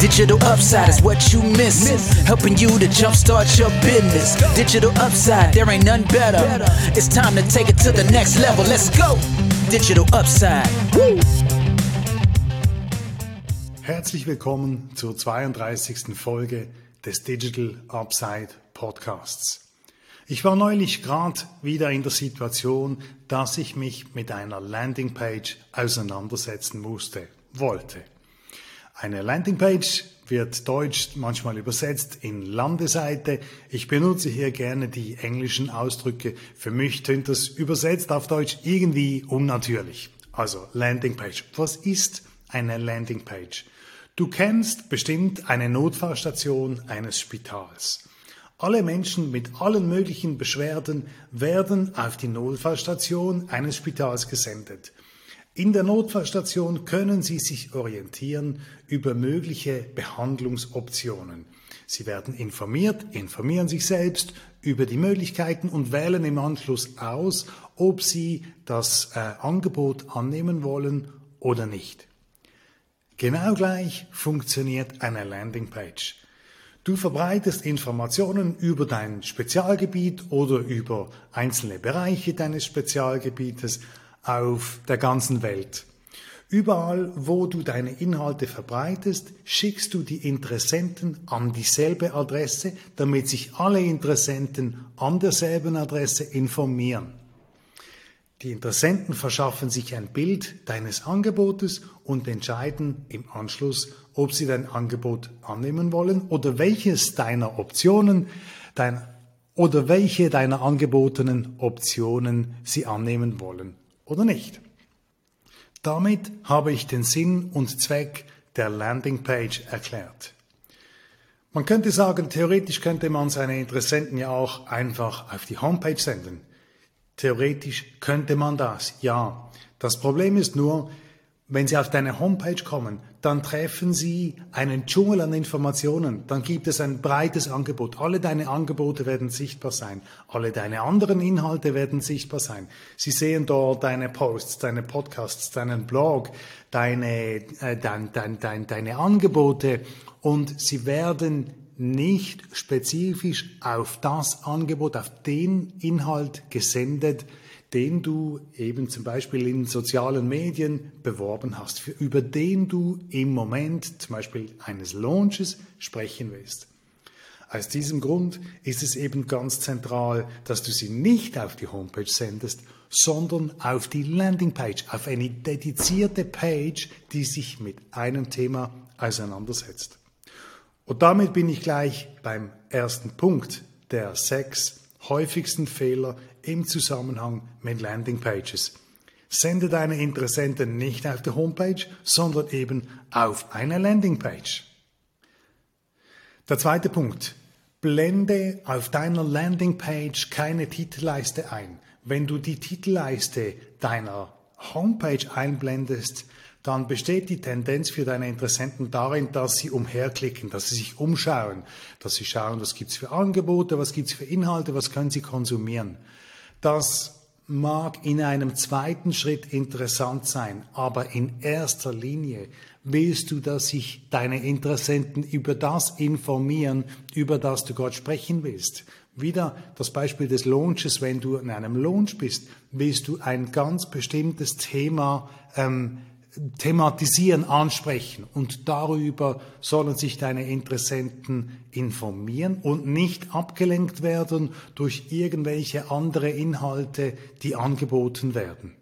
Digital upside is what you miss. Helping you to jumpstart your business. Digital upside, there ain't none better. It's time to take it to the next level. Let's go. Digital upside. Woo. Herzlich willkommen zur 32. Folge des Digital Upside Podcasts. Ich war neulich gerade wieder in der Situation, dass ich mich mit einer Landingpage auseinandersetzen musste, wollte. Eine Landingpage wird deutsch manchmal übersetzt in Landeseite. Ich benutze hier gerne die englischen Ausdrücke. Für mich tönt das übersetzt auf Deutsch irgendwie unnatürlich. Also Landingpage. Was ist eine Landingpage? Du kennst bestimmt eine Notfallstation eines Spitals. Alle Menschen mit allen möglichen Beschwerden werden auf die Notfallstation eines Spitals gesendet. In der Notfallstation können Sie sich orientieren über mögliche Behandlungsoptionen. Sie werden informiert, informieren sich selbst über die Möglichkeiten und wählen im Anschluss aus, ob Sie das äh, Angebot annehmen wollen oder nicht. Genau gleich funktioniert eine Landingpage. Du verbreitest Informationen über dein Spezialgebiet oder über einzelne Bereiche deines Spezialgebietes auf der ganzen Welt. Überall, wo du deine Inhalte verbreitest, schickst du die Interessenten an dieselbe Adresse, damit sich alle Interessenten an derselben Adresse informieren. Die Interessenten verschaffen sich ein Bild deines Angebotes und entscheiden im Anschluss, ob sie dein Angebot annehmen wollen oder welches deiner Optionen, dein, oder welche deiner angebotenen Optionen sie annehmen wollen oder nicht. Damit habe ich den Sinn und Zweck der Landingpage erklärt. Man könnte sagen, theoretisch könnte man seine Interessenten ja auch einfach auf die Homepage senden. Theoretisch könnte man das, ja. Das Problem ist nur, wenn Sie auf deine Homepage kommen, dann treffen Sie einen Dschungel an Informationen. Dann gibt es ein breites Angebot. Alle deine Angebote werden sichtbar sein. Alle deine anderen Inhalte werden sichtbar sein. Sie sehen dort deine Posts, deine Podcasts, deinen Blog, deine, äh, dein, dein, dein, deine Angebote und sie werden nicht spezifisch auf das Angebot, auf den Inhalt gesendet, den du eben zum Beispiel in sozialen Medien beworben hast, für, über den du im Moment zum Beispiel eines Launches sprechen willst. Aus diesem Grund ist es eben ganz zentral, dass du sie nicht auf die Homepage sendest, sondern auf die Landingpage, auf eine dedizierte Page, die sich mit einem Thema auseinandersetzt. Und damit bin ich gleich beim ersten Punkt der sechs häufigsten Fehler im Zusammenhang mit Landingpages. Sende deine Interessenten nicht auf die Homepage, sondern eben auf eine Landingpage. Der zweite Punkt. Blende auf deiner Landingpage keine Titelleiste ein. Wenn du die Titelleiste deiner Homepage einblendest, dann besteht die Tendenz für deine Interessenten darin, dass sie umherklicken, dass sie sich umschauen, dass sie schauen, was gibt's für Angebote, was gibt's für Inhalte, was können sie konsumieren. Das mag in einem zweiten Schritt interessant sein, aber in erster Linie willst du, dass sich deine Interessenten über das informieren, über das du Gott sprechen willst. Wieder das Beispiel des Launches, wenn du in einem Launch bist, willst du ein ganz bestimmtes Thema ähm, thematisieren, ansprechen und darüber sollen sich deine Interessenten informieren und nicht abgelenkt werden durch irgendwelche andere Inhalte, die angeboten werden.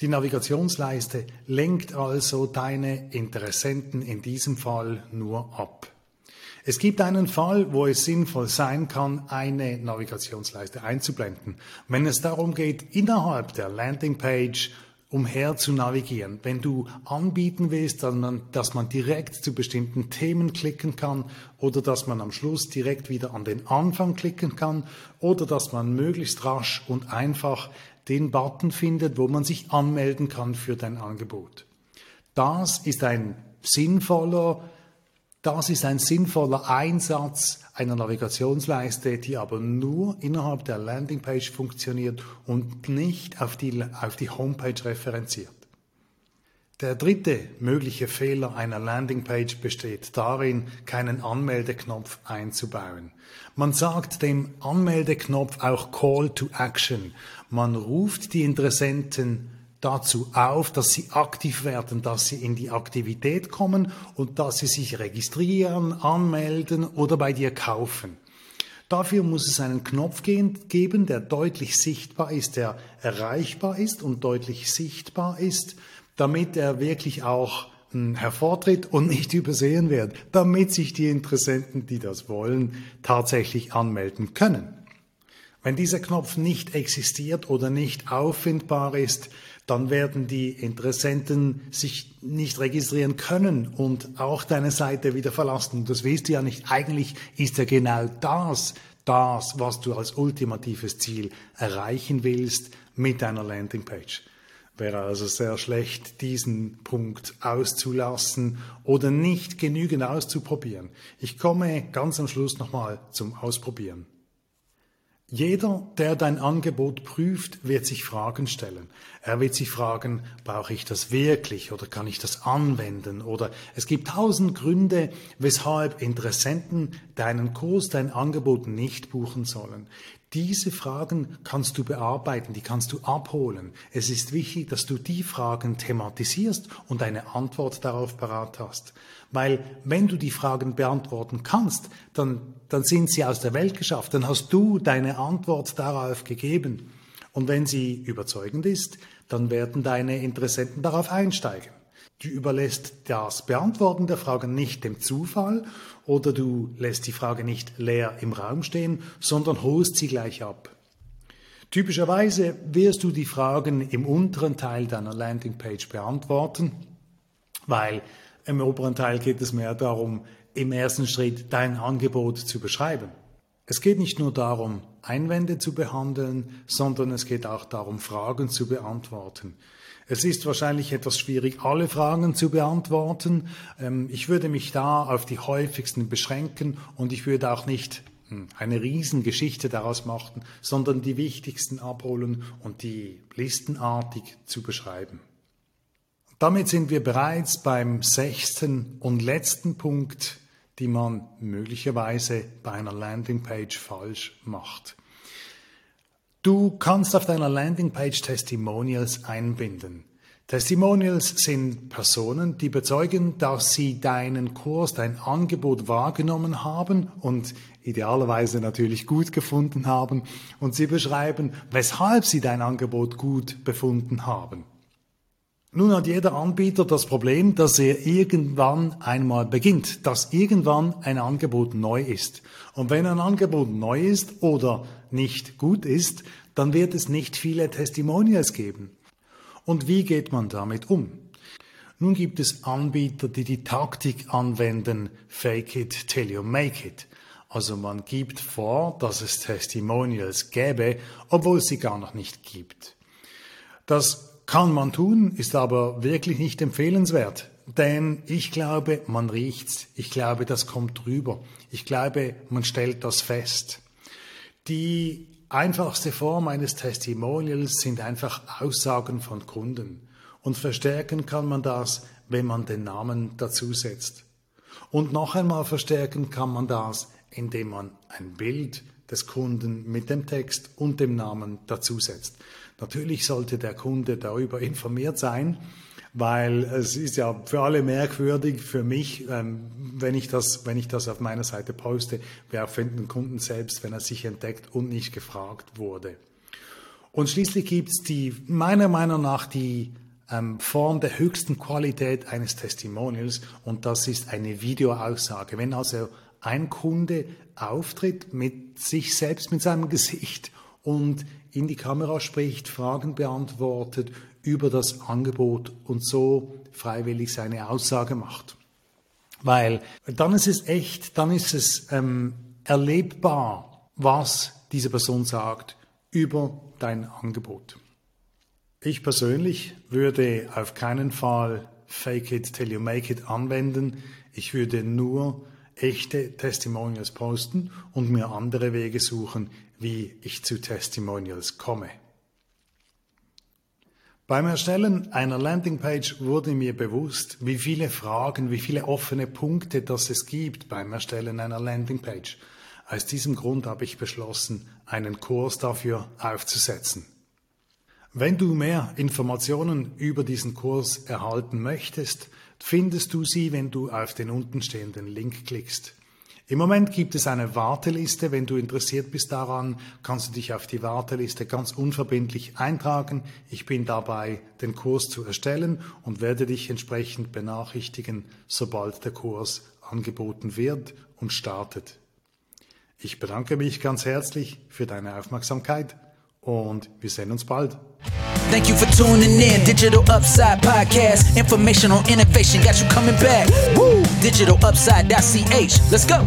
Die Navigationsleiste lenkt also deine Interessenten in diesem Fall nur ab. Es gibt einen Fall, wo es sinnvoll sein kann, eine Navigationsleiste einzublenden. Wenn es darum geht, innerhalb der Landingpage umher zu navigieren. Wenn du anbieten willst, dass dass man direkt zu bestimmten Themen klicken kann oder dass man am Schluss direkt wieder an den Anfang klicken kann oder dass man möglichst rasch und einfach den Button findet, wo man sich anmelden kann für dein Angebot. Das ist ein sinnvoller das ist ein sinnvoller Einsatz einer Navigationsleiste, die aber nur innerhalb der Landingpage funktioniert und nicht auf die, auf die Homepage referenziert. Der dritte mögliche Fehler einer Landingpage besteht darin, keinen Anmeldeknopf einzubauen. Man sagt dem Anmeldeknopf auch Call to Action. Man ruft die Interessenten dazu auf, dass sie aktiv werden, dass sie in die Aktivität kommen und dass sie sich registrieren, anmelden oder bei dir kaufen. Dafür muss es einen Knopf geben, der deutlich sichtbar ist, der erreichbar ist und deutlich sichtbar ist damit er wirklich auch hm, hervortritt und nicht übersehen wird, damit sich die Interessenten, die das wollen, tatsächlich anmelden können. Wenn dieser Knopf nicht existiert oder nicht auffindbar ist, dann werden die Interessenten sich nicht registrieren können und auch deine Seite wieder verlassen. Das weißt du ja nicht. Eigentlich ist ja genau das, das, was du als ultimatives Ziel erreichen willst mit deiner Landingpage. Wäre also sehr schlecht, diesen Punkt auszulassen oder nicht genügend auszuprobieren. Ich komme ganz am Schluss nochmal zum Ausprobieren. Jeder, der dein Angebot prüft, wird sich Fragen stellen. Er wird sich fragen, brauche ich das wirklich oder kann ich das anwenden? Oder es gibt tausend Gründe, weshalb Interessenten deinen Kurs, dein Angebot nicht buchen sollen. Diese Fragen kannst du bearbeiten, die kannst du abholen. Es ist wichtig, dass du die Fragen thematisierst und eine Antwort darauf parat hast. Weil wenn du die Fragen beantworten kannst, dann, dann sind sie aus der Welt geschafft, dann hast du deine Antwort darauf gegeben. Und wenn sie überzeugend ist, dann werden deine Interessenten darauf einsteigen. Du überlässt das Beantworten der Fragen nicht dem Zufall oder du lässt die Frage nicht leer im Raum stehen, sondern holst sie gleich ab. Typischerweise wirst du die Fragen im unteren Teil deiner Landingpage beantworten, weil im oberen Teil geht es mehr darum, im ersten Schritt dein Angebot zu beschreiben. Es geht nicht nur darum, Einwände zu behandeln, sondern es geht auch darum, Fragen zu beantworten. Es ist wahrscheinlich etwas schwierig, alle Fragen zu beantworten. Ähm, ich würde mich da auf die häufigsten beschränken und ich würde auch nicht hm, eine Riesengeschichte daraus machen, sondern die wichtigsten abholen und die listenartig zu beschreiben. Damit sind wir bereits beim sechsten und letzten Punkt, die man möglicherweise bei einer Landingpage falsch macht. Du kannst auf deiner Landingpage Testimonials einbinden. Testimonials sind Personen, die bezeugen, dass sie deinen Kurs, dein Angebot wahrgenommen haben und idealerweise natürlich gut gefunden haben und sie beschreiben, weshalb sie dein Angebot gut befunden haben. Nun hat jeder Anbieter das Problem, dass er irgendwann einmal beginnt, dass irgendwann ein Angebot neu ist. Und wenn ein Angebot neu ist oder nicht gut ist, dann wird es nicht viele Testimonials geben. Und wie geht man damit um? Nun gibt es Anbieter, die die Taktik anwenden, fake it till you make it. Also man gibt vor, dass es Testimonials gäbe, obwohl es sie gar noch nicht gibt. Das kann man tun, ist aber wirklich nicht empfehlenswert. Denn ich glaube, man riecht's. Ich glaube, das kommt drüber. Ich glaube, man stellt das fest. Die einfachste Form eines Testimonials sind einfach Aussagen von Kunden. Und verstärken kann man das, wenn man den Namen dazusetzt. Und noch einmal verstärken kann man das, indem man ein Bild des Kunden mit dem Text und dem Namen dazusetzt. Natürlich sollte der Kunde darüber informiert sein, weil es ist ja für alle merkwürdig, für mich, ähm, wenn, ich das, wenn ich das auf meiner Seite poste, wer für den Kunden selbst, wenn er sich entdeckt und nicht gefragt wurde. Und schließlich gibt es die, meiner Meinung nach, die ähm, Form der höchsten Qualität eines Testimonials und das ist eine Videoaussage. Wenn also ein Kunde auftritt mit sich selbst, mit seinem Gesicht und in die Kamera spricht, Fragen beantwortet, über das Angebot und so freiwillig seine Aussage macht. Weil dann ist es echt, dann ist es ähm, erlebbar, was diese Person sagt über dein Angebot. Ich persönlich würde auf keinen Fall Fake it till you make it anwenden. Ich würde nur echte Testimonials posten und mir andere Wege suchen, wie ich zu Testimonials komme. Beim Erstellen einer Landingpage wurde mir bewusst, wie viele Fragen, wie viele offene Punkte das es gibt beim Erstellen einer Landingpage. Aus diesem Grund habe ich beschlossen, einen Kurs dafür aufzusetzen. Wenn du mehr Informationen über diesen Kurs erhalten möchtest, findest du sie, wenn du auf den untenstehenden Link klickst. Im Moment gibt es eine Warteliste. Wenn du interessiert bist daran, kannst du dich auf die Warteliste ganz unverbindlich eintragen. Ich bin dabei, den Kurs zu erstellen und werde dich entsprechend benachrichtigen, sobald der Kurs angeboten wird und startet. Ich bedanke mich ganz herzlich für deine Aufmerksamkeit und wir sehen uns bald. Thank you for tuning in. Digital Upside Podcast. Information on innovation got you coming back. Woo! DigitalUpside.ch. Let's go.